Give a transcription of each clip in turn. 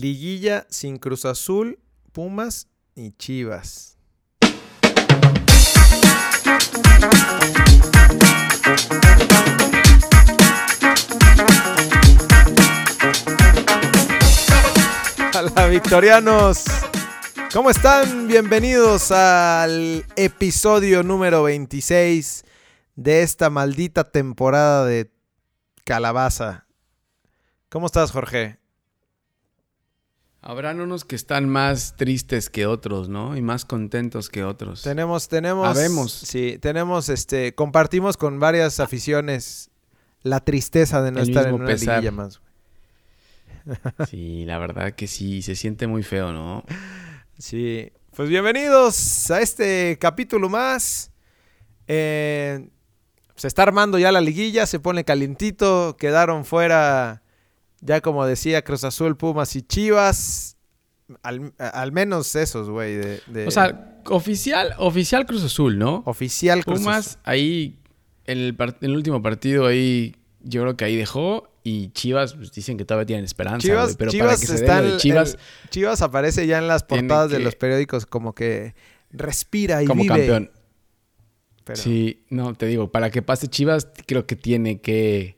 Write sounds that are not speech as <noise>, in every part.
Liguilla sin Cruz Azul, Pumas y Chivas. Hola victorianos, ¿cómo están? Bienvenidos al episodio número 26 de esta maldita temporada de Calabaza. ¿Cómo estás, Jorge? Habrán unos que están más tristes que otros, ¿no? Y más contentos que otros. Tenemos, tenemos. Habemos. Sí, tenemos, este, compartimos con varias aficiones la tristeza de no El estar en una pesar. liguilla más. <laughs> Sí, la verdad que sí, se siente muy feo, ¿no? Sí. Pues bienvenidos a este capítulo más. Eh, se está armando ya la liguilla, se pone calientito. Quedaron fuera, ya como decía, Cruz Azul, Pumas y Chivas. Al, al menos esos, güey. De, de- O sea, oficial, oficial Cruz Azul, ¿no? oficial Cruz Pumas Azul. ahí, en el, par- en el último partido ahí, yo creo que ahí dejó. Y Chivas pues, dicen que todavía tienen esperanza, Chivas, güey, Pero Chivas para que se está de Chivas el- Chivas aparece ya en las portadas de los periódicos como que respira y como vive. campeón. Pero- Sí, no, te digo, para que pase Chivas, creo que tiene que...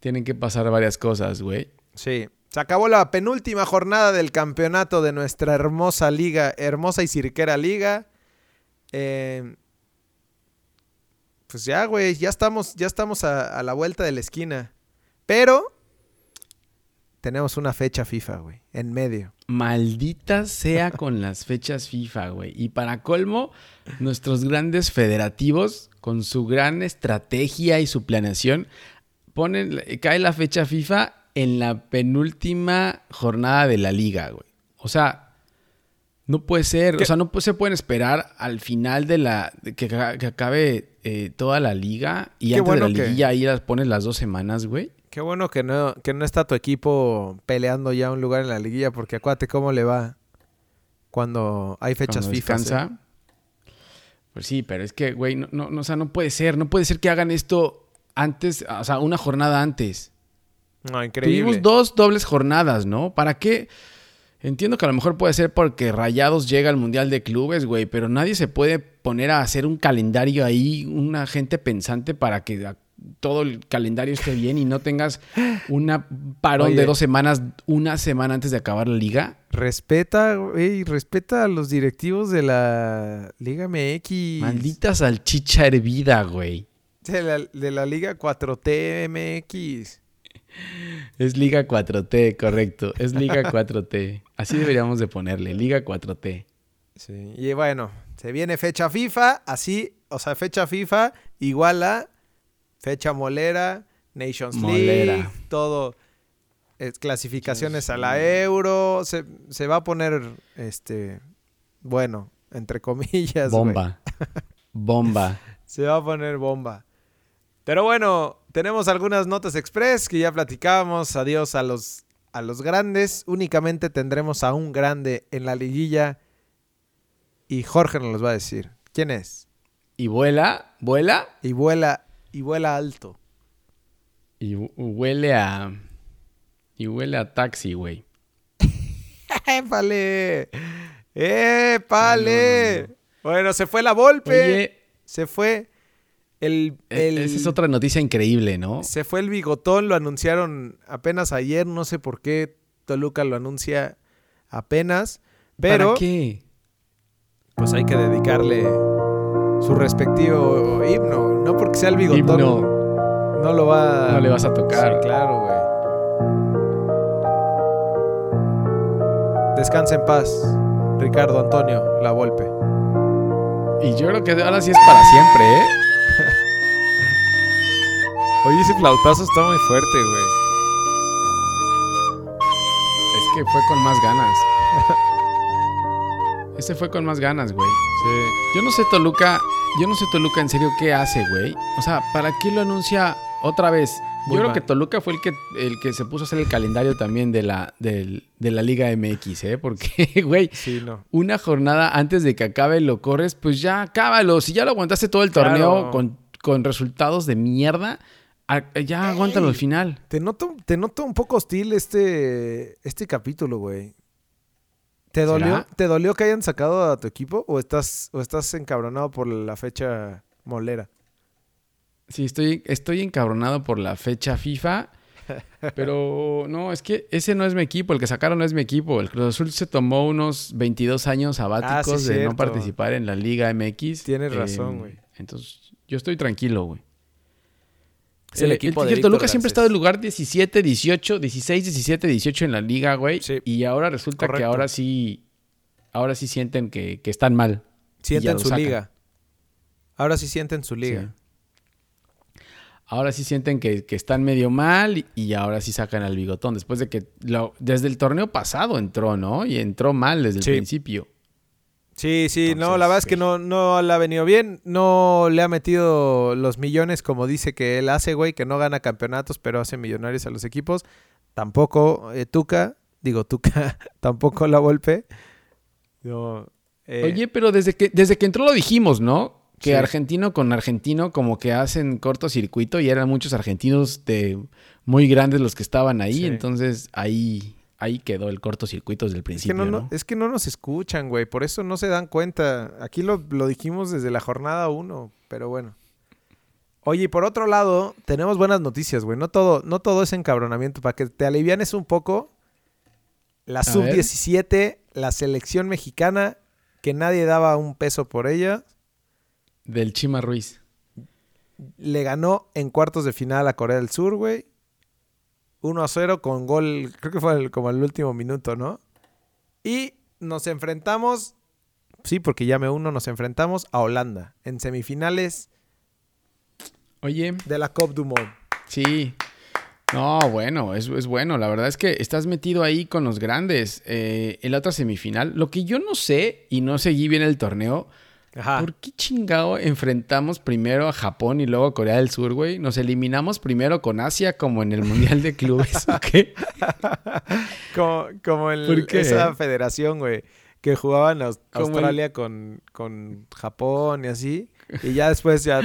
Tienen que pasar varias cosas, güey. Sí. Se acabó la penúltima jornada del campeonato de nuestra hermosa liga, hermosa y cirquera liga. Eh, pues ya, güey, ya estamos, ya estamos a, a la vuelta de la esquina. Pero tenemos una fecha FIFA, güey, en medio. Maldita sea <laughs> con las fechas FIFA, güey. Y para colmo, nuestros grandes federativos, con su gran estrategia y su planeación, ponen, cae la fecha FIFA en la penúltima jornada de la liga, güey. O sea, no puede ser. ¿Qué? O sea, no se pueden esperar al final de la. de que, aca- que acabe eh, toda la liga y Qué antes bueno de que- la liguilla ahí las pones las dos semanas, güey. Qué bueno que no, que no está tu equipo peleando ya un lugar en la liguilla, porque acuérdate cómo le va cuando hay fechas cuando FIFA. descansa. Pues sí, pero es que, güey, no, no, no, o sea, no puede ser. No puede ser que hagan esto antes, o sea, una jornada antes. No, increíble. Tuvimos dos dobles jornadas, ¿no? ¿Para qué? Entiendo que a lo mejor puede ser porque Rayados llega al Mundial de Clubes, güey, pero nadie se puede poner a hacer un calendario ahí, una gente pensante para que todo el calendario esté bien y no tengas una parón Oye. de dos semanas, una semana antes de acabar la liga. Respeta, güey, respeta a los directivos de la Liga MX. Maldita salchicha hervida, güey. De la, de la Liga 4T MX. Es Liga 4T, correcto. Es Liga 4T. Así deberíamos de ponerle, Liga 4T. Sí. Y bueno, se viene fecha FIFA, así, o sea, fecha FIFA igual a fecha molera, Nations Molera. League, todo. eh, clasificaciones a la Euro. Se, se va a poner, este, bueno, entre comillas. Bomba. <laughs> Bomba. Se va a poner bomba. Pero bueno, tenemos algunas notas express que ya platicábamos. Adiós a los, a los grandes. Únicamente tendremos a un grande en la liguilla. Y Jorge nos los va a decir. ¿Quién es? Y vuela, vuela Y vuela, y vuela alto. y hu- huele a. Y huele a taxi, güey. <laughs> ¡Épale! ¡Épale! No, no, Bueno, se fue la Volpe. Oye, Se fue el, e- el- esa es otra noticia increíble, ¿no? Se fue el bigotón, lo anunciaron apenas ayer, no sé por qué Toluca lo anuncia apenas, pero ¿Para qué? pues hay que dedicarle su respectivo himno, no porque sea el bigotón, Himno. no lo va No le vas a tocar. Sí, claro, güey. Descansa en paz, Ricardo Antonio La Volpe. Y yo creo que ahora sí es para siempre, ¿eh? Oye, ese flautazo está muy fuerte, güey. Es que fue con más ganas. <laughs> Ese fue con más ganas, güey. Yo no sé Toluca, yo no sé Toluca en serio qué hace, güey. O sea, ¿para qué lo anuncia otra vez? Muy yo creo que Toluca fue el que, el que se puso a hacer el calendario también de la, de la Liga MX, ¿eh? Porque, <laughs> güey, Sí, no. una jornada antes de que acabe lo corres, pues ya cábalo. Si ya lo aguantaste todo el torneo Claro. con, con resultados de mierda, ya aguántalo al final. Te noto, te noto un poco hostil este, este capítulo, güey. ¿Te dolió. ¿Te dolió que hayan sacado a tu equipo o estás, o estás encabronado por la fecha molera? Sí, estoy, estoy encabronado por la fecha FIFA. <laughs> Pero no, es que ese no es mi equipo. El que sacaron no es mi equipo. El Cruz Azul se tomó unos 22 años sabáticos Ah, sí, de cierto. no participar en la Liga MX. Tienes Eh, razón, güey. Entonces, yo estoy tranquilo, güey. Es el Eh, equipo el, de el Toluca siempre ha estado en lugar 17, 18, 16, 17, 18 en la liga, güey. Sí. Y ahora resulta que ahora sí, ahora sí sienten que, que están mal. Sienten su sacan. liga. Ahora sí sienten su liga. Sí. Ahora sí sienten que, que están medio mal y, ahora sí sacan al bigotón. Después de que lo- desde el torneo pasado entró, ¿no? Y entró mal desde el principio. Sí, sí, no, la verdad es que no, no le ha venido bien. No le ha metido los millones como dice que él hace, güey, que no gana campeonatos, pero hace millonarios a los equipos. Tampoco eh, Tuca, digo Tuca, <laughs> tampoco la Volpe. No, eh, Oye, pero desde que, desde que entró lo dijimos, ¿no? Que Sí. argentino con argentino como que hacen cortocircuito y eran muchos argentinos de muy grandes los que estaban ahí. Sí. Entonces ahí, ahí quedó el cortocircuito desde el es, que principio, no, es que no nos escuchan, güey, por eso no se dan cuenta. Aquí lo, lo dijimos desde la jornada 1, pero bueno. Oye, y por otro lado, tenemos buenas noticias, güey. No todo, no todo es encabronamiento. Para que te alivianes un poco, la ver. sub-17, la selección mexicana, que nadie daba un peso por ella, Del Chima Ruiz. le ganó en cuartos de final a Corea del Sur, güey. 1 a 0 con gol, creo que fue el- como el último minuto, ¿no? Y nos enfrentamos, sí, porque ya me uno, nos enfrentamos a Holanda en semifinales Oye, de la Coupe du Monde. Sí. No, bueno, es, es bueno. La verdad es que estás metido ahí con los grandes. Eh, en la otra semifinal, lo que yo no sé y no seguí bien el torneo, Ajá. ¿por qué chingado enfrentamos primero a Japón y luego a Corea del Sur, güey? Nos eliminamos primero con Asia como en el Mundial de Clubes, ¿o qué? <laughs> Como, como en ¿Por qué? esa federación, güey, que jugaban el- Australia con, con Japón y así. Y ya después ya,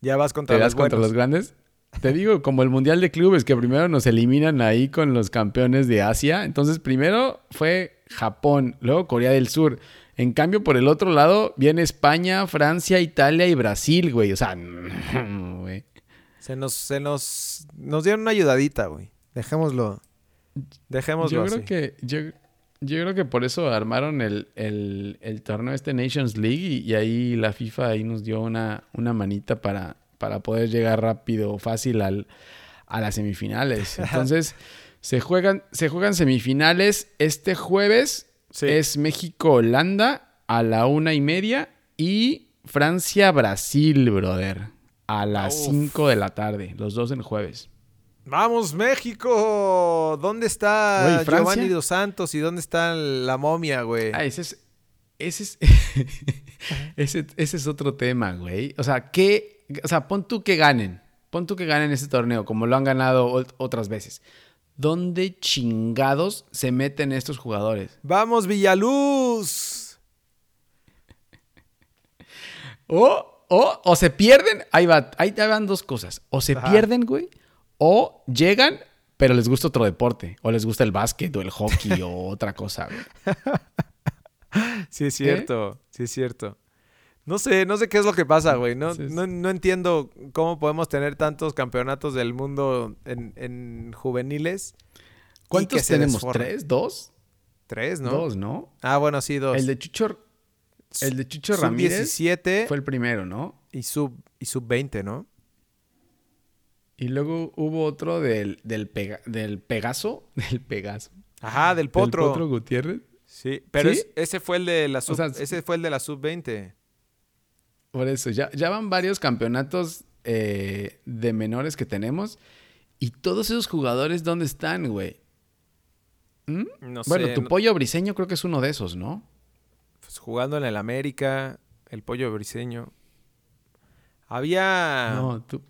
ya vas contra ¿Te los contra los grandes? Te digo, como el Mundial de Clubes, que primero nos eliminan ahí con los campeones de Asia. Entonces, primero fue Japón, luego Corea del Sur. En cambio, por el otro lado, viene España, Francia, Italia y Brasil, güey. O sea, <laughs> güey. Se nos, se nos, nos dieron una ayudadita, güey. Dejémoslo. Dejémoslo Yo creo así. que, yo, yo creo que por eso armaron el, el, el torneo este Nations League y, y ahí la FIFA ahí nos dio una, una manita para, para poder llegar rápido, fácil al, a las semifinales. <laughs> Entonces, se juegan, se juegan semifinales este jueves. Sí. Es México-Holanda a la una y media y Francia-Brasil, brother. A las Uf. 5 de la tarde, los dos el jueves. ¡Vamos, México! ¿Dónde está Francia. Giovanni Dos Santos y dónde está la momia, güey? Ah, ese es. Ese es. <laughs> ese, ese es otro tema, güey. O sea, que. O sea, pon tú que ganen. Pon tú que ganen ese torneo, como lo han ganado ot- otras veces. ¿Dónde chingados se meten estos jugadores? ¡Vamos, Villaluz! O, o, o se pierden. Ahí va. Ahí te van dos cosas. O se Ajá. pierden, güey. O llegan, pero les gusta otro deporte. O les gusta el básquet o el hockey o otra cosa, güey. <laughs> Sí, es cierto. Sí, es cierto. No sé, no sé qué es lo que pasa, güey. No, no, no entiendo cómo podemos tener tantos campeonatos del mundo en, en juveniles. ¿Cuántos tenemos? desformen. ¿Tres? ¿Dos? Tres, ¿no? Dos, ¿no? Ah, bueno, sí, dos. El de Chucho, el de Chucho Ramírez Sub-17 fue el primero, ¿no? y sub y sub-20, ¿no? Y luego hubo otro del, del, Pega- del Pegaso. <laughs> Del Pegaso. Ajá, del Del potro. Potro Gutiérrez. Sí, pero ¿Sí? es- ese fue el de la sub, sea, ese fue el de la sub-20. Por eso, ya, ya van varios campeonatos eh, de menores que tenemos. Y todos esos jugadores, ¿dónde están, güey? ¿Mm? No bueno, sé, tu no- pollo briseño creo que es uno de esos, ¿no? pues, jugando en el América, el pollo briseño. Había No, tú.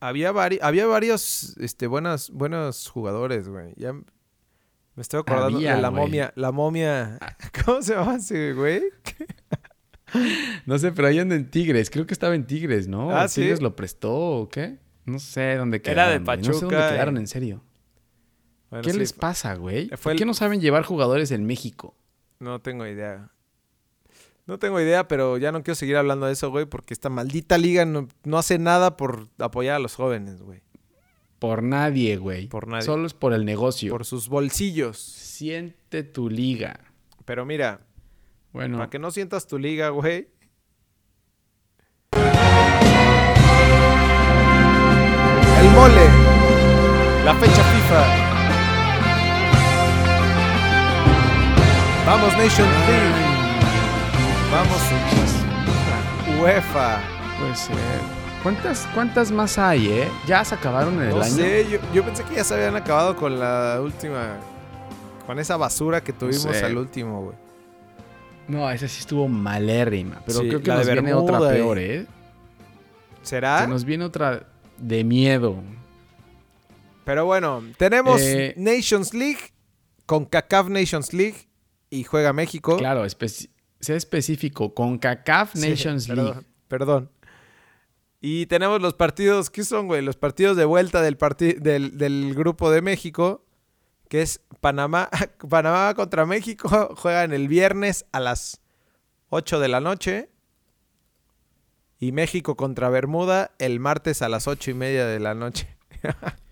había vari- había varios este buenos buenos jugadores, güey. Ya me estoy acordando Había, de la güey. momia, la momia. <laughs> ¿Cómo se llama ese güey? <laughs> No sé, pero ahí anda en Tigres. Creo que estaba en Tigres, ¿no? Ah, ¿O ¿sí? ¿Tigres lo prestó o qué? No sé dónde Era de quedaron. güey. No sé dónde Pachuca, quedaron, eh. en serio. Bueno, ¿Qué sí, les pasa, güey? Fue ¿Por el- qué no saben llevar jugadores en México? No tengo idea. No tengo idea, pero ya no quiero seguir hablando de eso, güey, porque esta maldita liga no, no hace nada por apoyar a los jóvenes, güey. Por nadie, güey. Por nadie. Solo es por el negocio. Por sus bolsillos. Siente tu liga. Pero mira, Bueno, para que no sientas tu liga, güey. El mole. La fecha FIFA. Vamos Nation League. Vamos UEFA. puede ser. ¿Cuántas, ¿Cuántas más hay, eh? Ya se acabaron en el No año. sé, yo, yo pensé que ya se habían acabado con la última. Con esa basura que tuvimos sé. al último, güey. No, esa sí estuvo malérrima. Pero Sí, creo que nos viene otra Bermuda y- peor, ¿eh? ¿Será? Se nos viene otra de miedo. Pero bueno, tenemos Eh, Nations League con CACAF Nations League y juega México. Claro, sea específico. Con CACAF Sí, Nations perdón, League. Perdón. Y tenemos los partidos, ¿qué son, güey? Los partidos de vuelta del, parti- del, del grupo de México, que es Panamá, <laughs> Panamá contra México, <laughs> juegan el viernes a las 8 de la noche. Y México contra Bermuda el martes a las 8 y media de la noche. <laughs>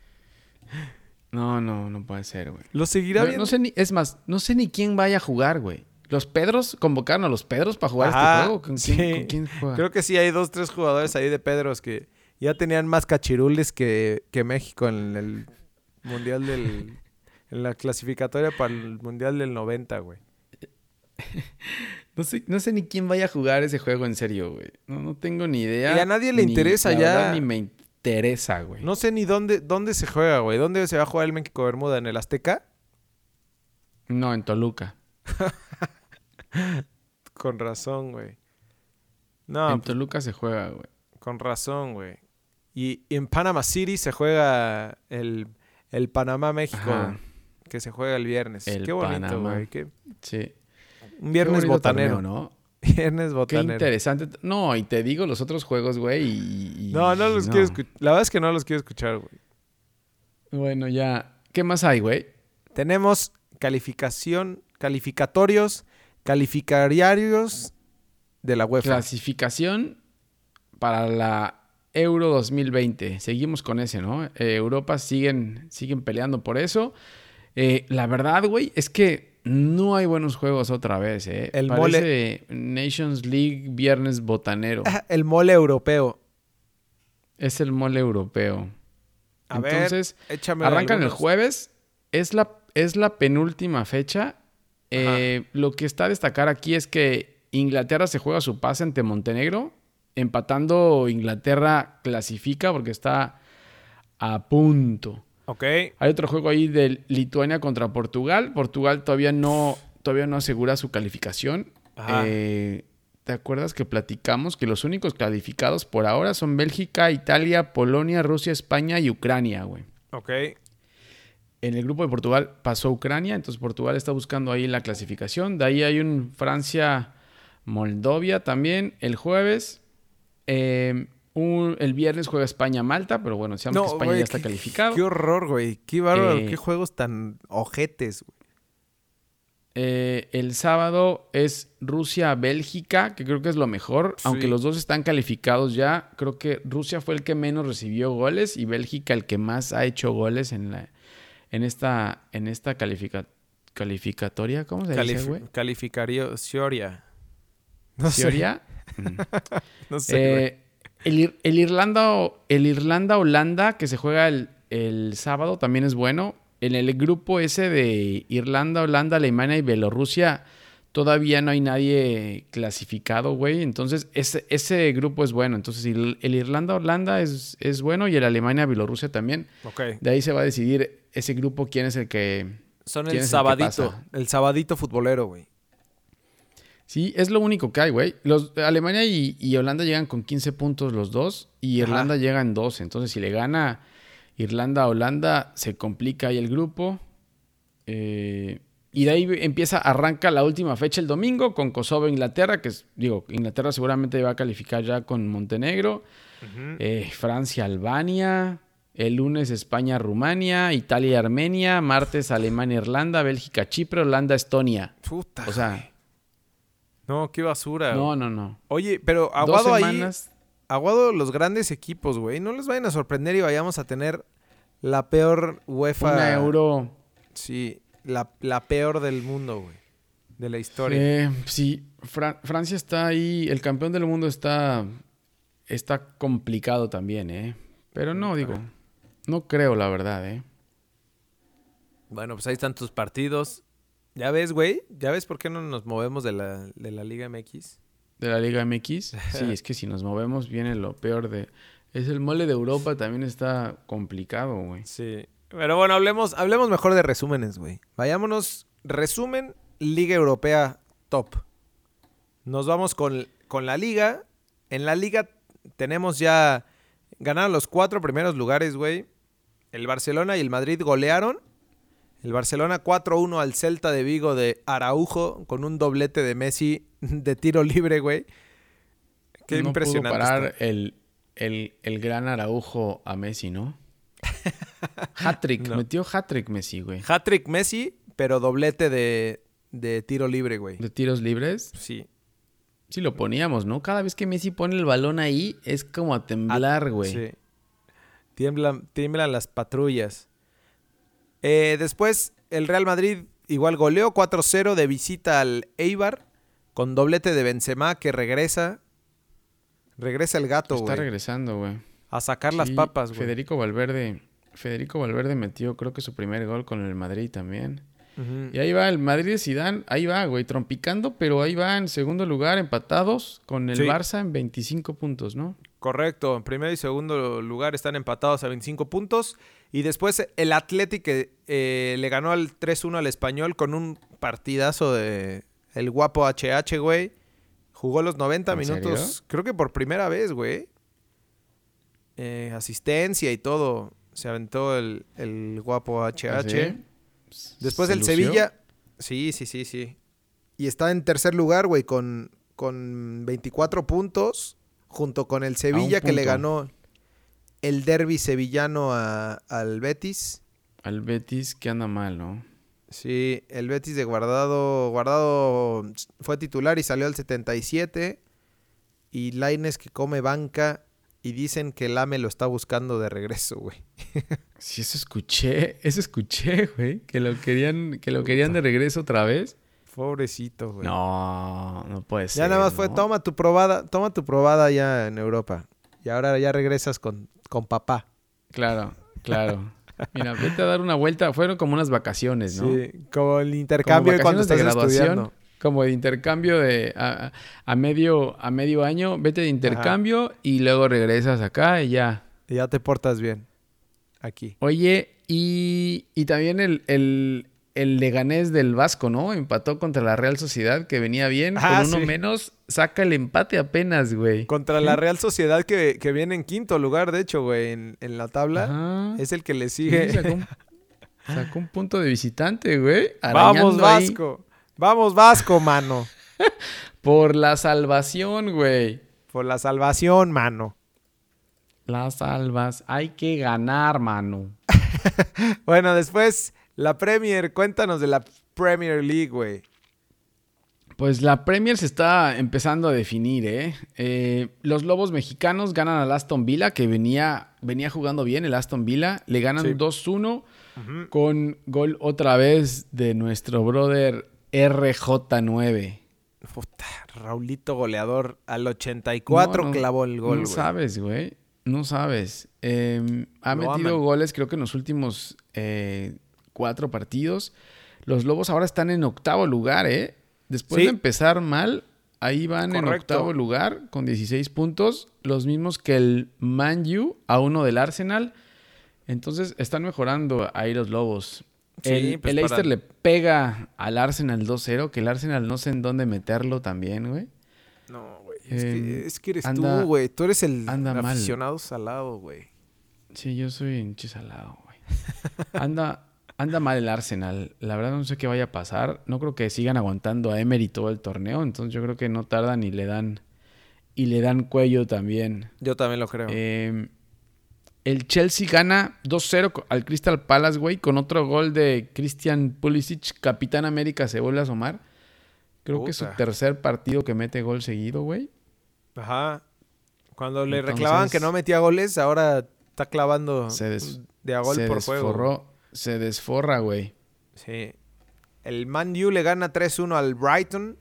No, no, no puede ser, güey. ¿Lo seguirá No, viendo? no sé ni, es más, no sé ni quién vaya a jugar, güey. Los Pedros convocaron a los Pedros para jugar Ajá, este juego. ¿Con quién, con quién juega? Creo que sí, hay dos, tres jugadores ahí de Pedros que ya tenían más cachirules que, que México en el Mundial del... En la clasificatoria para el Mundial del 90, güey. <laughs> No sé, no sé ni quién vaya a jugar ese juego en serio, güey. No, no tengo ni idea. Y a nadie le ni- interesa ya. verdad, Ni me interesa, güey. No sé ni dónde, dónde se juega, güey. ¿Dónde se va a jugar el México-Bermuda? ¿En el Azteca? No, en Toluca. <laughs> Con razón, güey. No, en pues, Toluca se juega, güey. con razón, güey. Y, y en Panama City se juega el, el Panamá-México. Que se juega el viernes. El Qué bonito, güey. Qué- Sí. Un viernes Qué botanero. torneo, ¿no? <laughs> Viernes Qué botanero. interesante. No, y te digo los otros juegos, güey. Y, No, no los quiero escuchar. La verdad es que no los quiero escuchar, güey. Bueno, ya. ¿Qué más hay, güey? Tenemos calificación, calificatorios, calificarios de la UEFA. Clasificación para la Euro 2020. Seguimos con ese, ¿no? Eh, Europa siguen, siguen peleando por eso. Eh, la verdad, güey, es que no hay buenos juegos otra vez, ¿eh? El Parece Nations League viernes botanero. El mole europeo. es el mole europeo. A Entonces, ver, échame arrancan el algunos. jueves. Es la, es la penúltima fecha. Eh, lo que está a destacar aquí es que Inglaterra se juega su pase ante Montenegro. Empatando, Inglaterra clasifica porque está a punto. Ok. Hay otro juego ahí de Lituania contra Portugal. Portugal todavía no, todavía no asegura su calificación. Ajá. Eh, ¿Te acuerdas que platicamos que los únicos calificados por ahora son Bélgica, Italia, Polonia, Rusia, España y Ucrania, güey? Ok. En el grupo de Portugal pasó Ucrania, entonces Portugal está buscando ahí la clasificación. De ahí hay un Francia-Moldovia también el jueves. Eh, un- el viernes juega España-Malta, pero bueno, sabemos que España ya está qué- calificado. Qué horror, güey. Qué bárbaro. Eh, qué juegos tan ojetes, güey. Eh, el sábado es Rusia-Bélgica, que creo que es lo mejor. Sí. Aunque los dos están calificados ya, creo que Rusia fue el que menos recibió goles y Bélgica el que más ha hecho goles en, la, en esta, en esta califica- calificatoria. ¿Cómo se dice, Calif- güey? Calificario Cioria. No. Mm. <laughs> No sé. Eh, el, el Irlanda el Irlanda Holanda que se juega el, el sábado también es bueno. En el grupo ese de Irlanda, Holanda, Alemania y Bielorrusia todavía no hay nadie clasificado, güey. Entonces ese, ese grupo es bueno. Entonces el, el Irlanda, Holanda es, es bueno y el Alemania, Bielorrusia también. Ok. De ahí se va a decidir ese grupo quién es el que... Son ¿Quién el el sabadito. pasa? El sabadito futbolero, güey. Sí, es lo único que hay, güey. Los, Alemania y, y Holanda llegan con 15 puntos los dos y Ajá. Irlanda llega en 12. Entonces, si le gana Irlanda a Holanda, se complica ahí el grupo. Eh, y de ahí empieza, arranca la última fecha el domingo con Kosovo Inglaterra, que es, digo, Inglaterra seguramente va a calificar ya con Montenegro. Eh, Francia Albania. El lunes España Rumania, Italia Armenia, martes Alemania Irlanda, Bélgica Chipre, Holanda Estonia. Puta. O sea, No, qué basura. no, no, no. Oye, pero Dos aguado ahí. Aguado los grandes equipos, güey. No les vayan a sorprender y vayamos a tener la peor UEFA. Una euro. Sí, la, la peor del mundo, güey. De la historia. Eh, sí, Fra- Francia está ahí, el campeón del mundo está, está complicado también, ¿eh? Pero no, digo, no creo la verdad, ¿eh? Bueno, pues ahí están tus partidos. Ya ves, güey. Ya ves por qué no nos movemos de la, de la Liga MX. De la Liga MX. <laughs> Sí, es que si nos movemos viene lo peor de... Es el mole de Europa, también está complicado, güey. Sí. Pero bueno, hablemos, hablemos mejor de resúmenes, güey. Vayámonos. Resumen, Liga Europea top. Nos vamos con, con la Liga. En la Liga tenemos ya. Ganaron los cuatro primeros lugares, güey. El Barcelona y el Madrid golearon. El Barcelona 4-1 al Celta de Vigo de Araujo con un doblete de Messi <laughs> de tiro libre, güey. Qué no impresionante. Pudo parar el, el, el gran Araujo a Messi, ¿no? <laughs> Hat-trick, No. metió hat-trick Messi, güey. Hat-trick Messi, pero doblete de, de tiro libre, güey. De tiros libres. Sí. Sí lo poníamos, ¿no? Cada vez que Messi pone el balón ahí es como a temblar, güey. Sí. Tiemblan, tiemblan las patrullas. Eh, después, el Real Madrid igual goleó 4-0 de visita al Eibar con doblete de Benzema que regresa. Regresa el gato, Está güey. regresando, güey. A sacar las papas, güey. Federico Valverde. Federico Valverde metió, creo que su primer gol con el Madrid también. Y ahí va el Madrid de Zidane, ahí va, güey, trompicando, pero ahí va en segundo lugar, empatados con el Sí. Barça en 25 puntos, ¿no? Correcto. En primer y segundo lugar están empatados a 25 puntos. Y después el Athletic eh, le ganó al 3-1 al Español con un partidazo de el guapo HH, güey. Jugó los 90 ¿En minutos, serio? creo que por primera vez, güey. Eh, asistencia y todo. Se aventó el, el guapo HH. ¿Ah, sí? Después ¿Se el lució? Sevilla. Sí, sí, sí, sí. Y está en tercer lugar, güey, con, con 24 puntos. Junto con el Sevilla que le ganó el derby sevillano a- al Betis. Al Betis que anda mal, ¿no? Sí, el Betis de Guardado. Guardado fue titular y salió al 77. Y Laines que come banca. Y dicen que el AME lo está buscando de regreso, güey. Sí, eso escuché, eso escuché, güey, que lo querían, que lo querían de regreso otra vez. Pobrecito, güey. No, no puede ser. Ya nada más fue, toma tu probada, toma tu probada ya en Europa. Y ahora ya regresas con, con papá. Claro, claro. <laughs> Mira, vete a dar una vuelta. Fueron como unas vacaciones, ¿no? Sí, como el intercambio Como cuando vacaciones de estás graduación, estudiando. como de intercambio de a, a- a medio a medio año, vete de intercambio y luego regresas acá y ya. Y ya te portas bien. Aquí. Oye, y, y también el, el, el Leganés del Vasco, ¿no? Empató contra la Real Sociedad, que venía bien, Ah, con uno sí. menos, saca el empate apenas, güey. Contra la Real Sociedad que, que viene en quinto lugar, de hecho, güey, en, en la tabla. Ajá. Es el que le Sí, sigue. sacó, un, sacó un punto de visitante, güey. Vamos, ahí Vasco. Vamos, Vasco, mano. <laughs> Por la salvación, güey. Por la salvación, mano. Las salvas. Hay que ganar, mano. <laughs> Bueno, después, la Premier. Cuéntanos de la Premier League, güey. Pues la Premier se está empezando a definir, ¿eh? Eh, Los Lobos mexicanos ganan al Aston Villa, que venía, venía jugando bien el Aston Villa. Le ganan Sí. 2-1 con gol otra vez de nuestro brother RJ9. Puta, Raulito goleador al 84 No, no, clavó el gol, No sabes, güey. No sabes. Eh, ha metido goles creo que en los últimos eh, cuatro partidos. Los Lobos ahora están en octavo lugar, ¿eh? Después Sí. de empezar mal, ahí van en octavo lugar con 16 puntos. Los mismos que el Man U, a uno del Arsenal. Entonces están mejorando ahí los Lobos. Sí, el pues el Leicester para- le pega al Arsenal 2-0, que el Arsenal no sé en dónde meterlo también, güey. No, güey. Es, Eh, que, es que eres anda- tú, güey. Tú eres el anda mal. aficionado salado, güey. Sí, yo soy un chisalado, güey. Anda, anda mal el Arsenal. La verdad no sé qué vaya a pasar. No creo que sigan aguantando a Emery todo el torneo. Entonces yo creo que no tardan y le dan y le dan cuello también. Yo también lo creo. Eh, el Chelsea gana 2-0 al Crystal Palace, güey, con otro gol de Christian Pulisic. Capitán América se vuelve a asomar. Creo que es su tercer partido que mete gol seguido, güey. Ajá. Cuando le Entonces- reclamaban que no metía goles, ahora está clavando Se des- de a gol se por juego. Se desforra, güey. Sí. El Man U le gana 3-1 al Brighton.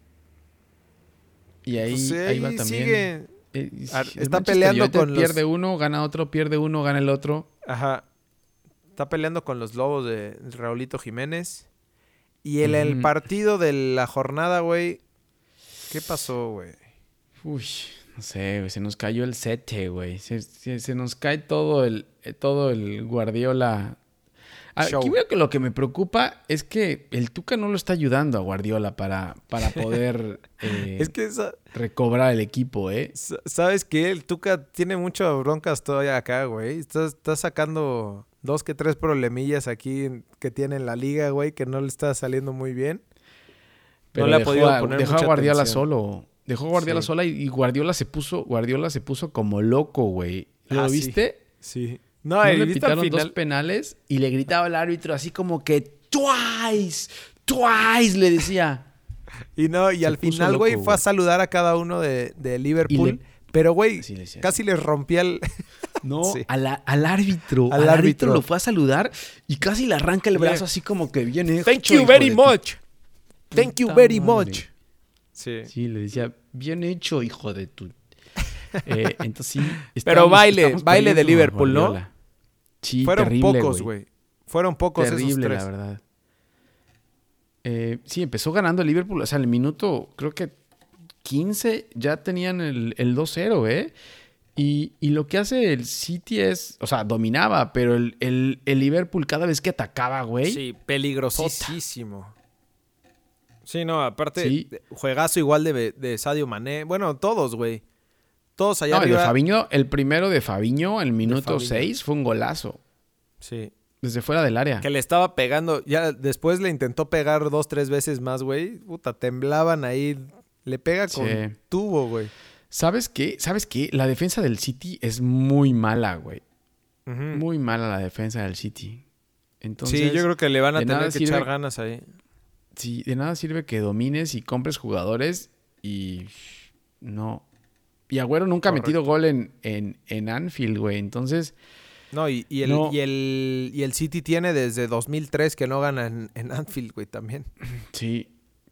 Y ahí, Pues, ahí va ahí también. sigue. Eh, Ar- el está peleando United con los- Pierde uno, gana otro, pierde uno, gana el otro. Ajá. Está peleando con los lobos de Raulito Jiménez. Y el Ujú. partido de la jornada, güey. ¿Qué pasó, güey? Uy, no sé, güey, se nos cayó el sete, güey. Se, se- se nos cae todo el, eh, todo el Guardiola. Aquí veo que lo que me preocupa es que el Tuca no lo está ayudando a Guardiola para, para <laughs> poder eh, Es que esa- recobrar el equipo, ¿eh? sa- ¿sabes qué? El Tuca tiene muchas broncas todavía acá, güey. Está, está sacando dos que tres problemillas aquí que tiene en la liga, güey, que no le está saliendo muy bien. Pero le ha podido a, poner dejó a Guardiola atención. solo. Dejó a Guardiola Sí. sola y, y Guardiola se puso, Guardiola se puso como loco, güey. ¿Lo Ah, sí. viste? Sí. No, No le al pitaron dos penales y le gritaba al árbitro así como que twice, twice le decía. Y no, y Se al final, güey, fue a saludar a cada uno de, de Liverpool. Le- Pero, güey, Así le casi les rompía el. <laughs> No, Sí. a la- al árbitro. Al Al, árbitro. árbitro lo fue a saludar y casi le arranca el brazo Yeah. así como que viene. Thank you very much. Thank you very madre. much. Sí. Sí, le decía, bien hecho, hijo de tu. Eh, entonces sí. Pero baile, baile de Liverpool, ¿no? Sí, Fueron terrible, pocos, güey. Fueron pocos esos Terrible, tres. la verdad. Eh, sí, empezó ganando el Liverpool. O sea, el minuto, creo que 15 ya tenían el, el 2-0, ¿eh? Y, y lo que hace el City es, o sea, dominaba, pero el, el- el Liverpool cada vez que atacaba, güey. Sí, peligrosísimo. Sí, no, aparte, Sí. juegazo igual de, de Sadio Mané. Bueno, todos, güey. Todos allá No, el de. Fabiño, el primero de Fabiño, el minuto Fabinho. 6, fue un golazo. Sí. Desde fuera del área. Que le estaba pegando. Ya después le intentó pegar dos, tres veces más, güey. Puta, temblaban ahí. Le pega con Sí. tubo, güey. ¿Sabes qué? ¿Sabes qué? La defensa del City es muy mala, güey. Muy mala la defensa del City. Entonces, sí, yo creo que le van a tener que sirve- echar ganas ahí. Sí, de nada sirve que domines y compres jugadores y no. Y Agüero nunca ha metido gol en, en, en Anfield, güey. Entonces, No, y, y el, No. y, el, y el City tiene desde 2003 que no gana en, en Anfield, güey, también. sí,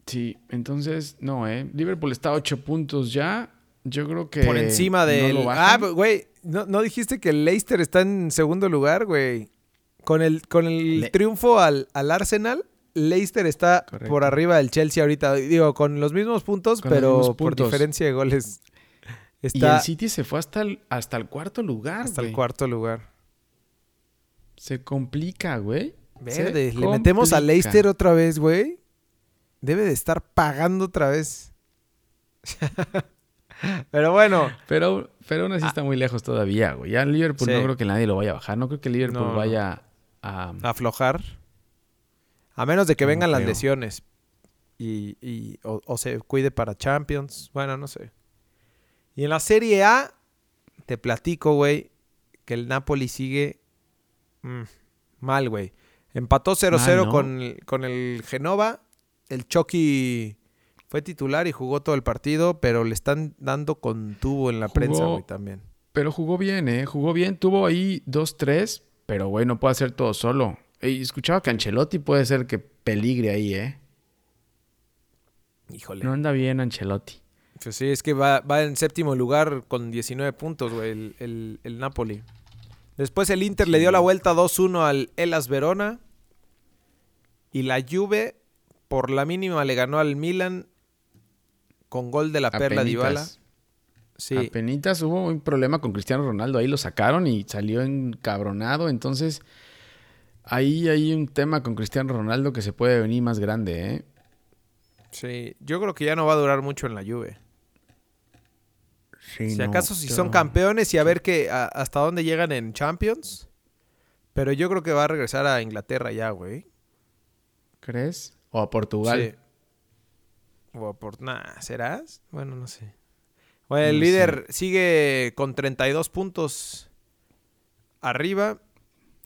sí. Entonces, no, ¿eh? Liverpool está a 8 puntos ya. Yo creo que. Por encima no del... lo ah, güey, ¿no, no dijiste que el Leicester está en segundo lugar, güey? Con el, con el Le- triunfo al, al Arsenal, Leicester está Correcto. por arriba del Chelsea ahorita. Digo, con los mismos puntos, Con pero por puntos. diferencia de goles. Y el City se fue hasta el, hasta el cuarto lugar, hasta el cuarto lugar. Se complica, güey. Se Verde, le metemos a. Leicester otra vez, güey. Debe de estar pagando otra vez. <laughs> Pero bueno, Pero, pero aún así está muy lejos todavía, güey. Ya el Liverpool Sí. no creo que nadie lo vaya a bajar. No creo que el Liverpool No. vaya a... aflojar. A menos de que No vengan las lesiones. Y, y- o, o se cuide para Champions. Bueno, no sé. Y en la Serie A, te platico, güey, que el Napoli sigue mm, mal, güey. Empató 0-0 Mal, ¿no? con, el- con el Genova. El Chucky fue titular y jugó todo el partido, pero le están dando con tubo en la Jugó- prensa, güey, también. Pero jugó bien, ¿eh? Jugó bien. Tuvo ahí 2-3, pero güey, no puede hacer todo solo. Y escuchaba que Ancelotti puede ser que peligre ahí, ¿eh? Híjole. No anda bien Ancelotti. Pues sí, es que va, va en séptimo lugar con 19 puntos, güey, el, el- el Napoli. Después el Inter le dio la vuelta 2-1 al Elas Verona. Y la Juve, por la mínima, le ganó al Milan con gol de la Perla Dybala. Apenitas. Sí, Apenitas hubo un problema con Cristiano Ronaldo. Ahí lo sacaron y salió encabronado. Entonces, ahí hay un tema con Cristiano Ronaldo que se puede venir más grande, ¿eh? sí. Yo creo que ya no va a durar mucho en la Juve. Sí, si no, acaso si son campeones y a ver que a- hasta dónde llegan en Champions. Pero yo creo que va a regresar a Inglaterra ya, güey. ¿Crees? ¿O a Portugal? Sí. O a por... Nah, ¿serás? Bueno, no sé. Bueno, el No líder sigue con 32 puntos arriba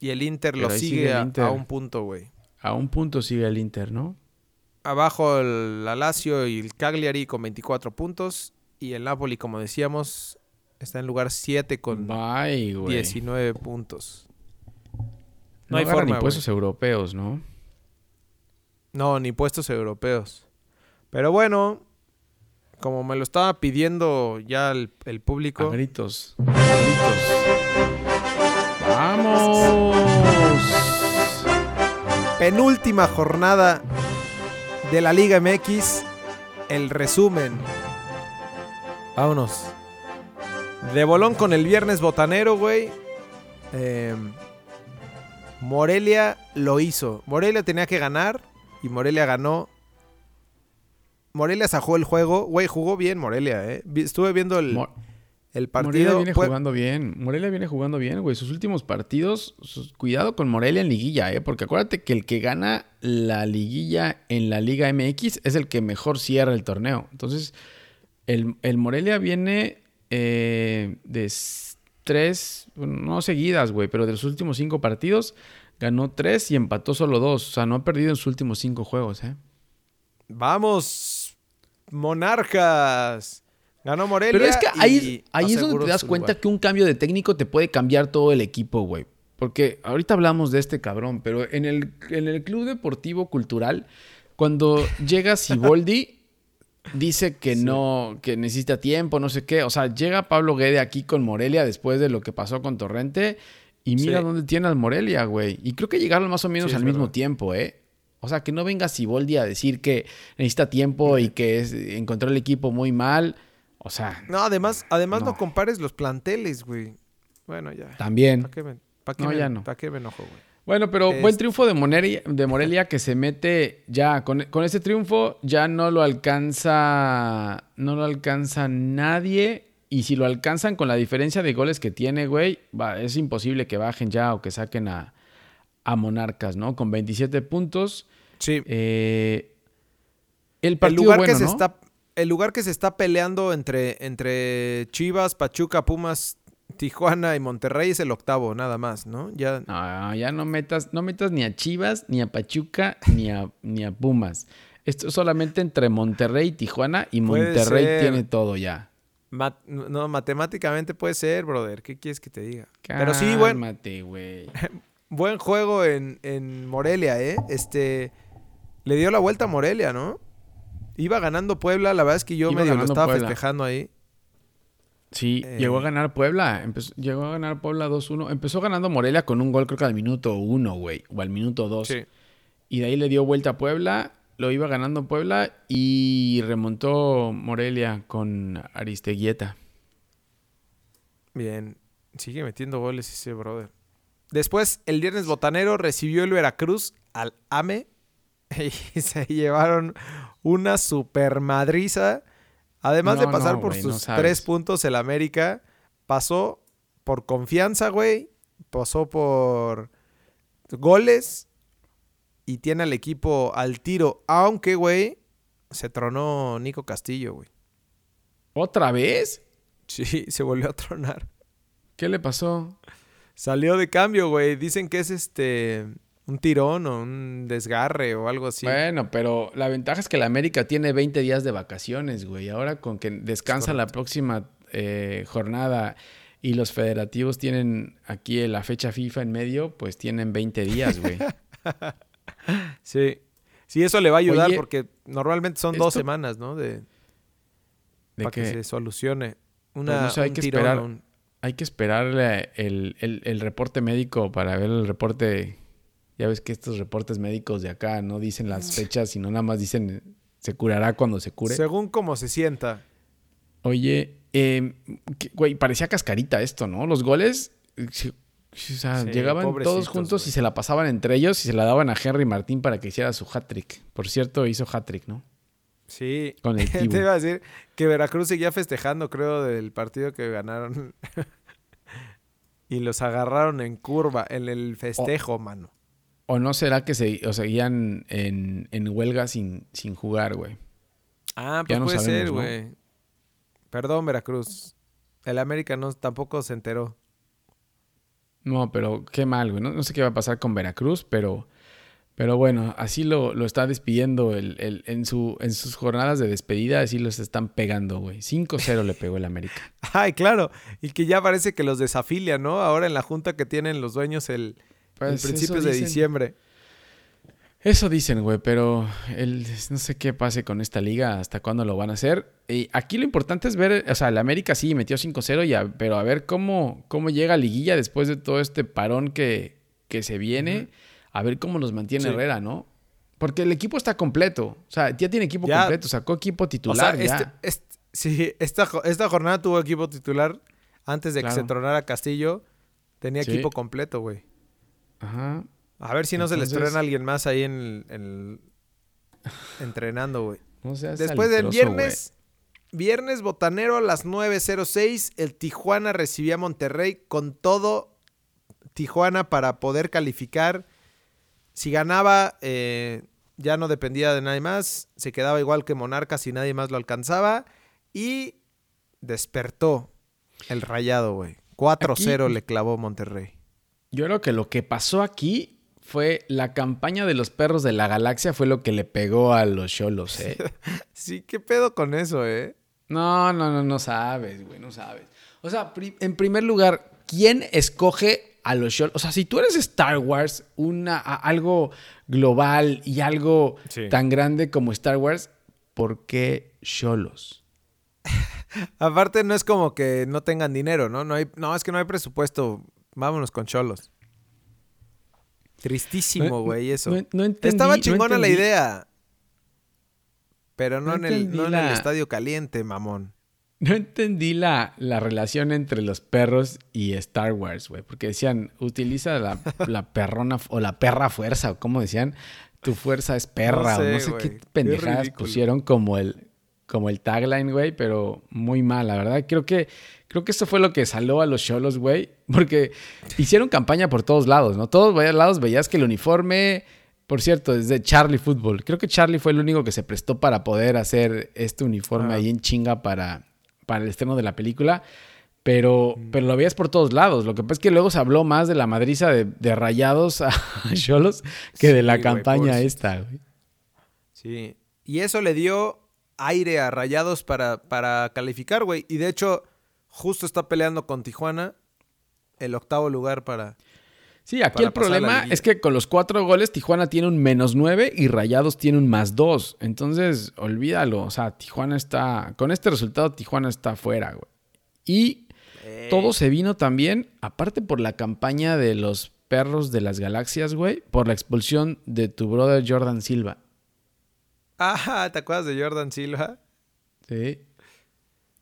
y el Inter Pero lo sigue, a- a un punto, güey. A un punto sigue el Inter, ¿no? Abajo el la Lazio y el Cagliari con 24 puntos. Y el Napoli, como decíamos, está en lugar 7 con Bye, güey. 19 puntos. No, No hay forma, impuestos europeos, ¿no? No, ni puestos europeos. Pero bueno, como me lo estaba pidiendo ya el, el A público, gritos. A gritos. ¡Vamos! penúltima jornada de la Liga MX, el resumen. Vámonos. De bolón con el viernes botanero, güey. Em, Morelia lo hizo. Morelia tenía que ganar y Morelia ganó. Morelia sajó el juego. Güey, jugó bien Morelia, ¿eh? Estuve viendo el, el Morelia partido. viene Fue- jugando bien. Morelia viene jugando bien, güey. Sus últimos partidos, sus- cuidado con Morelia en liguilla, ¿eh? Porque acuérdate que el que gana la liguilla en la Liga MX es el que mejor cierra el torneo. Entonces, el, el Morelia viene eh, de tres, bueno, no seguidas, güey, pero de los últimos cinco partidos ganó tres y empató solo dos. O sea, no ha perdido en sus últimos cinco juegos, ¿eh? Vamos, Monarcas. Ganó Morelia. Pero es que ahí, ahí es donde te das cuenta lugar. que un cambio de técnico te puede cambiar todo el equipo, güey. Porque ahorita hablamos de este cabrón, pero en el, en el Club Deportivo Cultural, cuando llega <laughs> Siboldi, dice que no, que necesita tiempo, no sé qué. O sea, llega Pablo Guede aquí con Morelia después de lo que pasó con Torrente y mira Sí. dónde tiene al Morelia, güey. Y creo que llegaron más o menos Sí, al mismo verdad. tiempo, ¿eh? O sea, que no venga Siboldi a decir que necesita tiempo y que es- encontró el equipo muy mal. O sea, No, además, además no. No. compares los planteles, güey. Bueno, ya. también. ¿Para qué me, pa' qué No, me- ya no. pa' qué me enojo, güey? Bueno, pero Es- buen triunfo de Morelia, de Morelia que se mete ya. Con, con ese triunfo ya no lo alcanza. No lo alcanza nadie. Y si lo alcanzan con la diferencia de goles que tiene, güey, va, es imposible que bajen ya o que saquen a, a Monarcas, ¿no? Con 27 puntos. Sí. Eh, el el partido lugar bueno, que se ¿no? está el lugar que se está peleando entre, entre Chivas, Pachuca, Pumas, Tijuana y Monterrey es el octavo, nada más, ¿no? Ya No, ya no metas, no metas ni a Chivas, ni a Pachuca, ni a, <laughs> ni a Pumas. Esto es solamente entre Monterrey y Tijuana y Monterrey tiene todo ya. ma- no, matemáticamente puede ser, brother. ¿Qué quieres que te diga? Pero sí, buen, Cálmate, güey. <laughs> buen juego en, en Morelia, ¿eh? Este le dio la vuelta a Morelia, ¿no? Iba ganando Puebla, la verdad es que yo Iba medio lo estaba Puebla. festejando ahí. Sí, Eh. llegó a ganar Puebla. empezó- llegó a ganar Puebla 2-1. Empezó ganando Morelia con un gol, creo que al minuto 1, güey. O al minuto 2. Sí. Y de ahí le dio vuelta a Puebla. Lo iba ganando Puebla y remontó Morelia con Aristeguieta. Bien, sigue metiendo goles ese brother. Después, el viernes botanero recibió el Veracruz al AME <laughs> y se llevaron una super Además de pasar no, por sus tres puntos el América, pasó por confianza, güey. Pasó por goles y tiene al equipo al tiro. Aunque, güey, se tronó Nico Castillo, güey. ¿Otra vez? Sí, <laughs> se volvió a tronar. ¿Qué le pasó? Salió de cambio, güey. Dicen que es este un tirón o un desgarre o algo así. Bueno, pero la ventaja es que la América tiene 20 días de vacaciones, güey. Ahora con que descansa la próxima eh, jornada y los federativos tienen aquí la fecha FIFA en medio, pues tienen 20 días, güey. <laughs> Sí. Sí, eso le va a ayudar Oye, porque normalmente son dos semanas, ¿no? De, De para que... que se solucione. Una, no hay un que tirón esperar. un- hay que esperar eh, el, el- el reporte médico para ver el reporte. Ya ves que estos reportes médicos de acá no dicen las fechas, sino nada más dicen se curará cuando se cure. Según cómo se sienta. Oye, eh, que- güey, parecía cascarita esto, ¿no? Los goles, eh, o sea, Sí, llegaban todos juntos y se la pasaban entre ellos y se la daban a Henry Martín para que hiciera su hat-trick. Por cierto, hizo hat-trick, ¿no? Sí. Con el <laughs> Te iba a decir que Veracruz seguía festejando, creo, del partido que ganaron. <laughs> y los agarraron en curva, en el festejo, mano. ¿O no será que se, o seguían en, en huelga sin, sin jugar, güey? Ah, pues puede ser, güey. Perdón, Veracruz. El América no, tampoco se enteró. No, pero qué mal, güey. No, sé qué va a pasar con Veracruz, pero, pero bueno, así lo, lo está despidiendo el, el, en, su, en sus jornadas de despedida, así los están pegando, güey. 5-0 le pegó el América. <laughs> Ay, claro. Y que ya parece que los desafilian, ¿no? Ahora en la junta que tienen los dueños el, pues principios de diciembre. Eso dicen, güey, pero el, no sé qué pase con esta liga, hasta cuándo lo van a hacer. Y aquí lo importante es ver, o sea, el América sí metió 5-0, pero a ver cómo, cómo llega a liguilla después de todo este parón que, que se viene, a ver cómo nos mantiene Herrera, ¿no? Porque el equipo está completo, o sea, ya tiene equipo completo, sacó equipo titular. Este, este, sí, esta, esta jornada tuvo equipo titular antes de que se tronara Castillo, tenía equipo completo, güey. Ajá. A ver si no se les traen a alguien más ahí en, entrenando, güey. Después del viernes, viernes botanero a las 9.06, el Tijuana recibía a Monterrey con todo Tijuana para poder calificar. Si ganaba, eh, ya no dependía de nadie más. Se quedaba igual que Monarcas y nadie más lo alcanzaba. Y despertó el rayado, güey. 4-0 le clavó Monterrey. Yo creo que lo que pasó aquí fue la campaña de los perros de la galaxia fue lo que le pegó a los cholos, ¿eh? <laughs> sí, ¿qué pedo con eso, eh? No, no, no, no sabes, güey, no sabes. O sea, en primer lugar, ¿quién escoge a los cholos? O sea, si tú eres Star Wars, una, algo global y algo tan grande como Star Wars, ¿por qué cholos? <laughs> Aparte, no es como que no tengan dinero, ¿no? No, hay, no, es que no hay presupuesto. Vámonos con cholos. Tristísimo, güey, eso. No, Estaba chingona la idea. Pero no, en, el, no en el estadio caliente, mamón. No entendí la, la, relación entre los perros y Star Wars, güey. Porque decían, utiliza la, <laughs> la, perrona o la perra fuerza, o como decían, tu fuerza es perra, o no sé qué pendejadas pusieron como el, como el tagline, güey, pero muy mal, la verdad. Creo que Creo que eso fue lo que saló a los cholos, güey. Porque hicieron campaña por todos lados, ¿no? Todos lados veías que el uniforme, por cierto, desde Charlie Football. Creo que Charlie fue el único que se prestó para poder hacer este uniforme ahí en chinga para, para el estreno de la película. Pero, mm. pero lo veías por todos lados. Lo que pasa es que luego se habló más de la madriza de, rayados a <laughs> cholos que de la campaña esta, güey. Sí. Y eso le dio aire a rayados para, para calificar, güey. Y de hecho justo está peleando con Tijuana el octavo lugar para. Sí, aquí el problema es que con los cuatro goles Tijuana tiene un menos nueve y Rayados tiene un más dos. Entonces, olvídalo. O sea, Tijuana está. Con este resultado, Tijuana está fuera, güey. Y eh. todo se vino también, aparte por la campaña de los perros de las galaxias, güey, por la expulsión de tu brother Jordan Silva. Ah, ¿te acuerdas de Jordan Silva? Sí.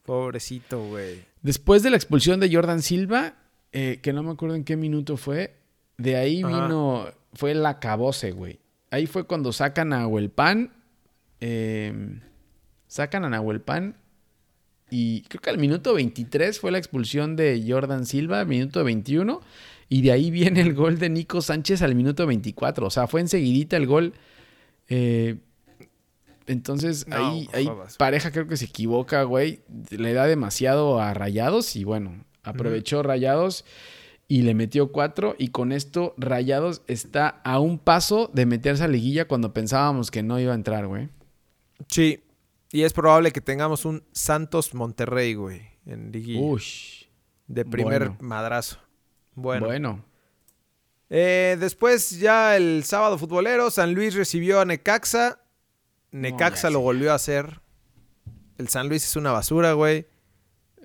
Pobrecito, güey. Después de la expulsión de Jordan Silva, eh, que no me acuerdo en qué minuto fue, de ahí vino, fue el acabose, güey. Ahí fue cuando sacan a Huelpan, em, sacan a Nahuelpan y creo que al minuto 23 fue la expulsión de Jordan Silva, minuto 21, y de ahí viene el gol de Nico Sánchez al minuto 24. O sea, fue enseguidita el gol. Eh, entonces ahí, pareja creo que se equivoca, güey. Le da demasiado a Rayados y bueno, aprovechó Rayados y le metió cuatro. Y con esto Rayados está a un paso de meterse a liguilla cuando pensábamos que no iba a entrar, güey. Sí, y es probable que tengamos un Santos Monterrey, güey, en liguilla. Uy. De primer madrazo. Bueno. Bueno. Eh, después ya el sábado futbolero, San Luis recibió a Necaxa Necaxa lo volvió a hacer. El San Luis es una basura, güey.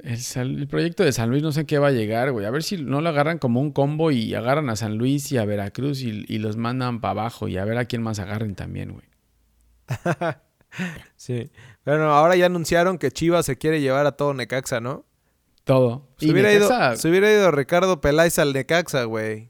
El, proyecto de San Luis no sé qué va a llegar, güey. A ver si no lo agarran como un combo y agarran a San Luis y a Veracruz y, los mandan para abajo y a ver a quién más agarren también, güey. <laughs> sí. Bueno, ahora ya anunciaron que Chivas se quiere llevar a todo Necaxa, ¿no? Todo. Se, hubiera, ido, se hubiera ido Ricardo Peláez al Necaxa, güey.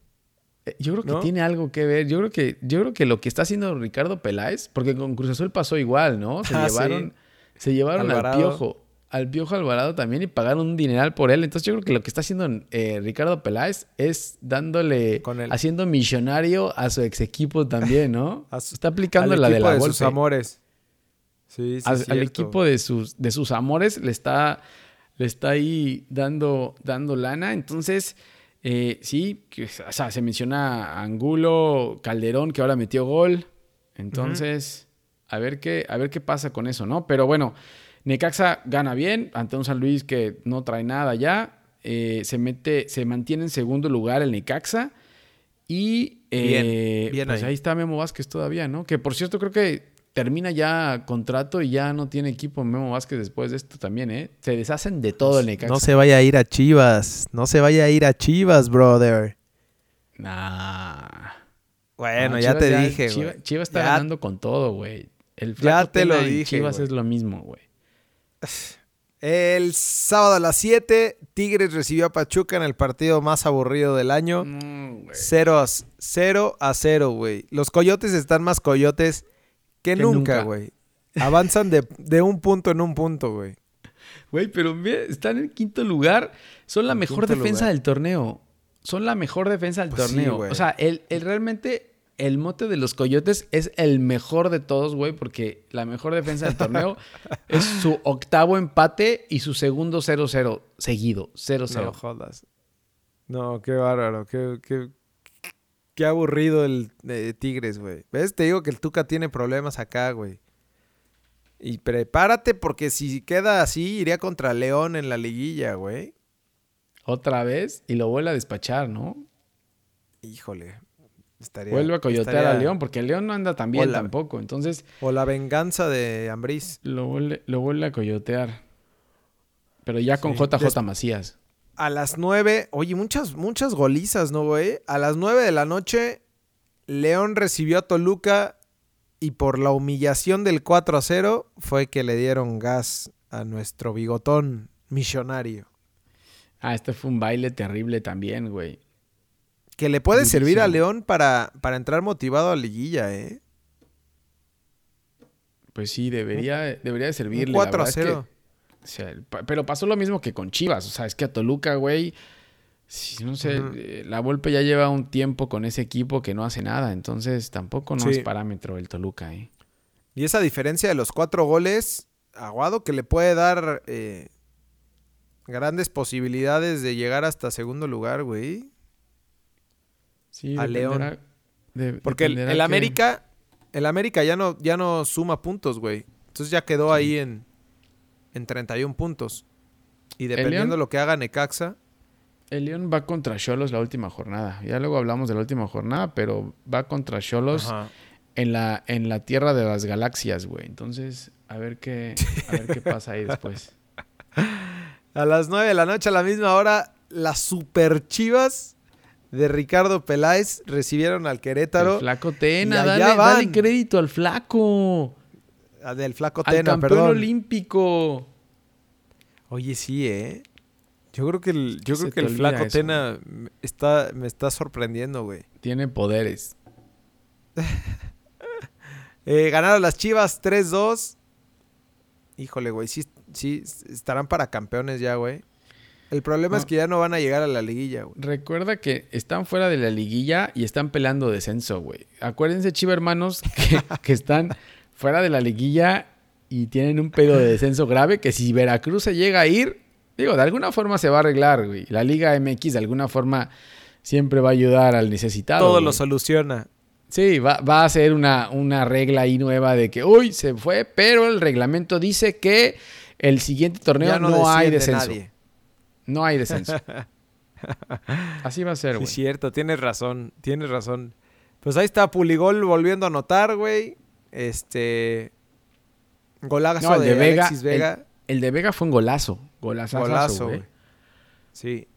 Eh, yo creo que tiene algo que ver. Yo creo que, yo creo que lo que está haciendo Ricardo Peláez, porque con Cruz Azul pasó igual, ¿no? Se ah, llevaron, se llevaron al piojo. al Piojo Alvarado también y pagar un dineral por él. Entonces yo creo que lo que está haciendo eh, Ricardo Peláez es dándole, haciendo millonario a su ex equipo también, ¿no? <laughs> está aplicando la de la de sus amores. Sí, sí, al, equipo de sus, de sus amores le está, le está ahí dando, dando lana. Entonces, eh, sí, o sea, se menciona Angulo, Calderón, que ahora metió gol. Entonces, a, ver qué, a ver qué pasa con eso, ¿no? Pero bueno, Necaxa gana bien ante un San Luis que no trae nada ya. Eh, se mete, se mantiene en segundo lugar el Necaxa. Y eh, bien, pues ahí. está Memo Vázquez todavía, ¿no? Que por cierto creo que termina ya contrato y ya no tiene equipo Memo Vázquez después de esto también, ¿eh? Se deshacen de todo el Necaxa. No se vaya a ir a Chivas. No se vaya a ir a Chivas, brother. Nah. Bueno, ya te dije, güey. Chivas, está ganando con todo, güey. El ya te lo dije. Chivas es lo mismo, güey. El sábado a las 7, Tigres recibió a Pachuca en el partido más aburrido del año. 0 a 0, a 0 güey. Los coyotes están más coyotes que, nunca, güey. Avanzan de, un punto en un punto, güey. Güey, pero están en quinto lugar. Son la mejor defensa del torneo. Son la mejor defensa del pues torneo. o sea, el, el realmente el mote de los Coyotes es el mejor de todos, güey, porque la mejor defensa del torneo <laughs> es su octavo empate y su segundo 0-0 seguido, 0-0. No jodas. No, qué bárbaro, qué, qué, qué aburrido el de Tigres, güey. ¿Ves? Te digo que el Tuca tiene problemas acá, güey. Y prepárate porque si queda así, iría contra León en la liguilla, güey. Otra vez y lo vuelve a despachar, ¿no? Híjole, Vuelve a coyotear a León, porque León no anda tan bien tampoco. Entonces. O la venganza de Ambriz. Lo vuelve, lo vuelve a coyotear. Pero ya con JJ Macías. A las nueve, oye, muchas, muchas golizas, ¿no, güey? A las nueve de la noche, León recibió a Toluca y por la humillación del 4 a 0 fue que le dieron gas a nuestro bigotón millonario. Ah, este fue un baile terrible también, güey. Que le puede servir a León para, para entrar motivado a liguilla, ¿eh? Pues sí, debería, debería de servirle. 4 a 0. Pero pasó lo mismo que con Chivas. O sea, es que a Toluca, güey, no sé, eh, la Volpe ya lleva un tiempo con ese equipo que no hace nada. Entonces tampoco no es parámetro el Toluca, ¿eh? Y esa diferencia de los cuatro goles, Aguado, que le puede dar eh, grandes posibilidades de llegar hasta segundo lugar, güey a León. Porque el, América, el América ya no, ya no suma puntos, güey. Entonces ya quedó ahí en, en 31 puntos. Y dependiendo de lo que haga Necaxa. El León va contra Cholos la última jornada. Ya luego hablamos de la última jornada, pero va contra Cholos en la, en la tierra de las galaxias, güey. Entonces, a ver qué, a ver qué pasa ahí después. <laughs> A las 9 de la noche, a la misma hora, las super chivas de Ricardo Peláez recibieron al Querétaro. El flaco Tena, dale, crédito al flaco. Ah, del flaco Tena, al campeón olímpico. Oye, sí, ¿eh? Yo creo que el, yo creo que el flaco Tena está, me está sorprendiendo, güey. Tiene poderes. <laughs> eh, ganaron las Chivas 3-2. Híjole, güey, sí, sí, estarán para campeones ya, güey. El problema es que ya no van a llegar a la liguilla, güey. Recuerda que están fuera de la liguilla y están peleando descenso, güey. Acuérdense, chiva hermanos, que, <laughs> están fuera de la liguilla y tienen un pedo de descenso grave que si Veracruz se llega a ir, digo, de alguna forma se va a arreglar, güey. La Liga MX de alguna forma siempre va a ayudar al necesitado. Todo lo soluciona. Sí, va, a ser una, una regla ahí nueva de que, uy, se fue, pero el reglamento dice que el siguiente torneo no, hay descenso. No hay descenso. Así va a ser, güey. Sí, cierto, tienes razón, tienes razón. Pues ahí está Puligol volviendo a anotar, güey. Este. Golazo de, Vega, Vega. El, de Vega fue un golazo. Golazo, golazo güey. Sí.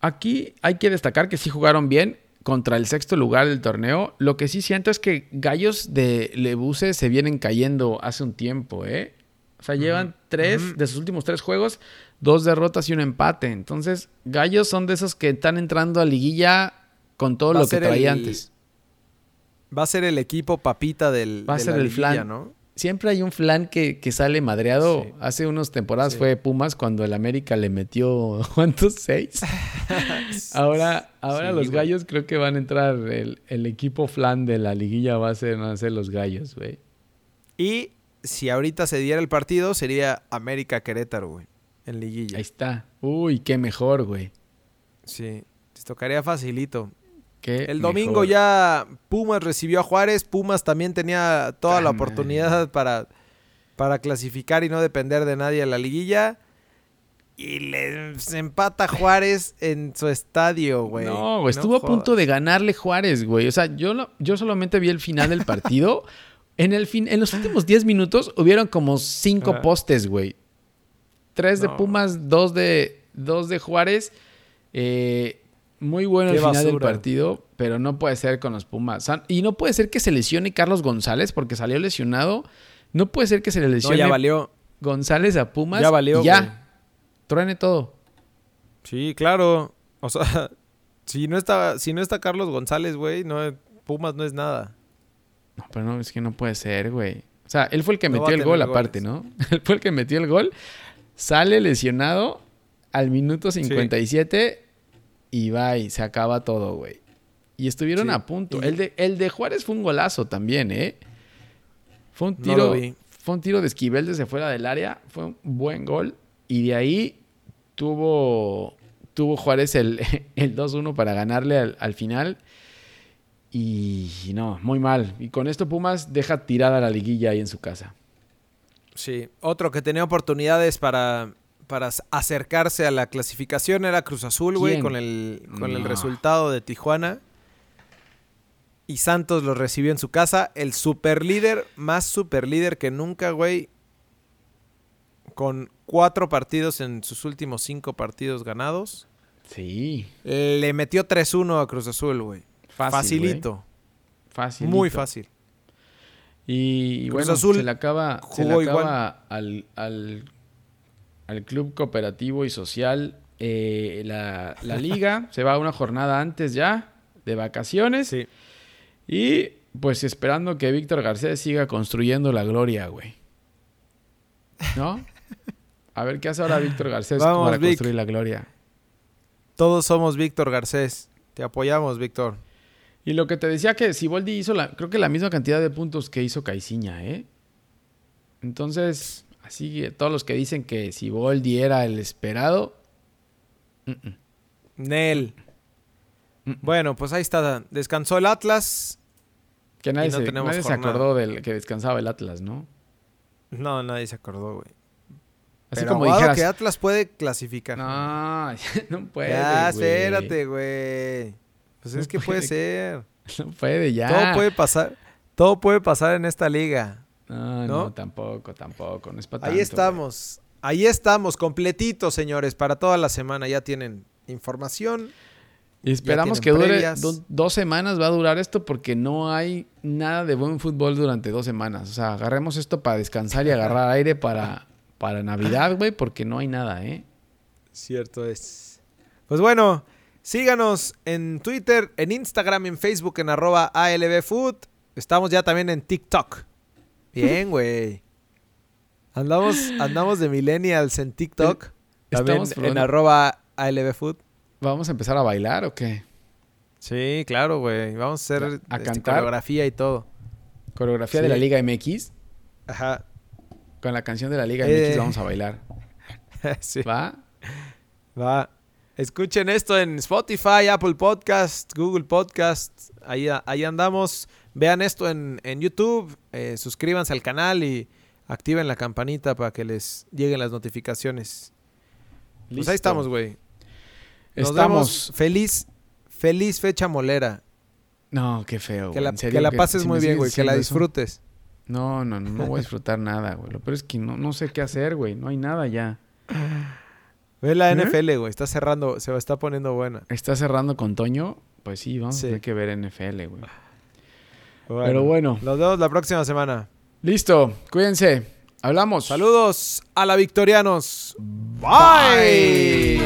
Aquí hay que destacar que sí jugaron bien contra el sexto lugar del torneo. Lo que sí siento es que gallos de Lebuse se vienen cayendo hace un tiempo, ¿eh? O sea, llevan tres de sus últimos tres juegos, dos derrotas y un empate. Entonces, Gallos son de esos que están entrando a liguilla con todo lo que traía antes. Va a ser el equipo papita del Va a ser el flan, ¿no? siempre hay un flan que, que sale madreado. Sí. Hace unas temporadas Sí. fue Pumas cuando el América le metió, <laughs> ¿cuántos? ¿Seis? <laughs> Ahora, ahora Sí, los güey. gallos creo que van a entrar, el, el equipo flan de la liguilla va a ser, van a ser los gallos, güey. Y si ahorita se diera el partido, sería América Querétaro, güey. En liguilla. Ahí está. Uy, qué mejor, güey. Sí. Les tocaría facilito. Qué El domingo mejor. ya Pumas recibió a Juárez. Pumas también tenía toda la Ah, oportunidad para, para clasificar y no depender de nadie en la liguilla. Y les empata Juárez en su estadio, güey. No, güey, estuvo a punto de ganarle Juárez, güey. O sea, yo, yo solamente vi el final del partido. <laughs> en, el fin, en los últimos 10 minutos hubieron como 5 Ajá. postes, güey. Tres de No. Pumas, dos de, dos de Juárez. Eh, muy bueno Qué el final del partido, pero no puede ser con los Pumas. Y no puede ser que se lesione Carlos González porque salió lesionado. No puede ser que se le No, lesione ya valió. González a Pumas. Ya valió, y Ya. Truene todo. Sí, claro. O sea, <laughs> si no está, si no está Carlos González, güey, no, Pumas no es nada. No, pero no, es que no puede ser, güey. O sea, él fue el que No metió el gol aparte. ¿no? <laughs> Él fue el que metió el gol. Sale lesionado al minuto 57 y va y se acaba todo, güey. Y estuvieron Sí. a punto. Y- El, de, el de Juárez fue un golazo también, ¿eh? Fue un No tiro, lo vi. fue un tiro de Esquivel desde fuera del área. Fue un buen gol. Y de ahí tuvo, tuvo Juárez el, <laughs> el 2-1 para ganarle al, al final. Y no, muy mal. Y con esto Pumas deja tirada la liguilla ahí en su casa. Sí. Otro que tenía oportunidades para, para acercarse a la clasificación era Cruz Azul, güey, con el, con el resultado de Tijuana. Y Santos lo recibió en su casa. El superlíder, más superlíder que nunca, güey. Con cuatro partidos en sus últimos cinco partidos ganados. Sí. Le metió 3-1 a Cruz Azul, güey. Fácil, Facilito. Fácil. Muy fácil. Y Cruz bueno, Azul se le acaba, se le acaba al, al, al Club Cooperativo y Social eh, la, la liga. <laughs> se va una jornada antes ya de vacaciones. Sí. Y pues esperando que Víctor Garcés siga construyendo la gloria, güey. ¿No? A ver qué hace ahora Víctor Garcés Vamos, para Vic. construir la gloria. Todos somos Víctor Garcés. Te apoyamos, Víctor. Y lo que te decía que Siboldi hizo la, creo que la misma cantidad de puntos que hizo Caiciña, ¿eh? Entonces, así que todos los que dicen que Siboldi era el esperado, mm. Nel. Bueno, pues ahí está. Descansó el Atlas. que nadie, no se, nadie acordó del que descansaba el Atlas, ¿no? No, nadie se acordó, güey. Así Pero como dijeras, que Atlas puede clasificar. no, <laughs> no puede, ya, espérate, güey. Pues No es que puede puede. ser. <laughs> No puede ya. Todo puede pasar. Todo puede pasar en esta liga. No, no, ¿no? tampoco, tampoco, no es para Ahí tanto, estamos. Ahí estamos, completitos, señores, para toda la semana. Ya tienen información. Y esperamos que dure previas. dos semanas va a durar esto porque no hay nada de buen fútbol durante dos semanas. O sea, agarremos esto para descansar y agarrar <laughs> aire para, para Navidad, güey, porque no hay nada, ¿eh? Cierto es. Pues bueno, síganos en Twitter, en Instagram, en Facebook, en arroba ALBFood. Estamos ya también en TikTok. Bien, güey. Andamos, andamos de millennials en TikTok. También Estamos en probando- arroba ALBFood. ¿Vamos a empezar a bailar o qué? Sí, claro, güey. Vamos a hacer ¿A este, cantar? coreografía y todo. Coreografía Sí. de la Liga MX. Ajá. Con la canción de la Liga Eh. MX vamos a bailar. <laughs> sí. ¿Va? Va. Escuchen esto en Spotify, Apple Podcast, Google Podcast. Ahí, ahí andamos. Vean esto en, en YouTube. eh, suscríbanse al canal y activen la campanita para que les lleguen las notificaciones. Pues Listo. ahí estamos, güey. Nos Estamos. vemos. Feliz, feliz fecha molera. No, qué feo. Que güey. la, serio que la pases muy bien, güey. Que la eso- disfrutes. No, no, no, no voy a disfrutar <laughs> nada, güey. Lo peor es que no, no sé qué hacer, güey. No hay nada ya. Ve la ¿Eh? NFL, güey. Está cerrando, se está poniendo buena. ¿Está cerrando con Toño? Pues sí, vamos Sí. a tener que ver NFL, güey. Pero bueno. Los vemos la próxima semana. Listo, cuídense. Hablamos. Saludos a la victorianos. Bye.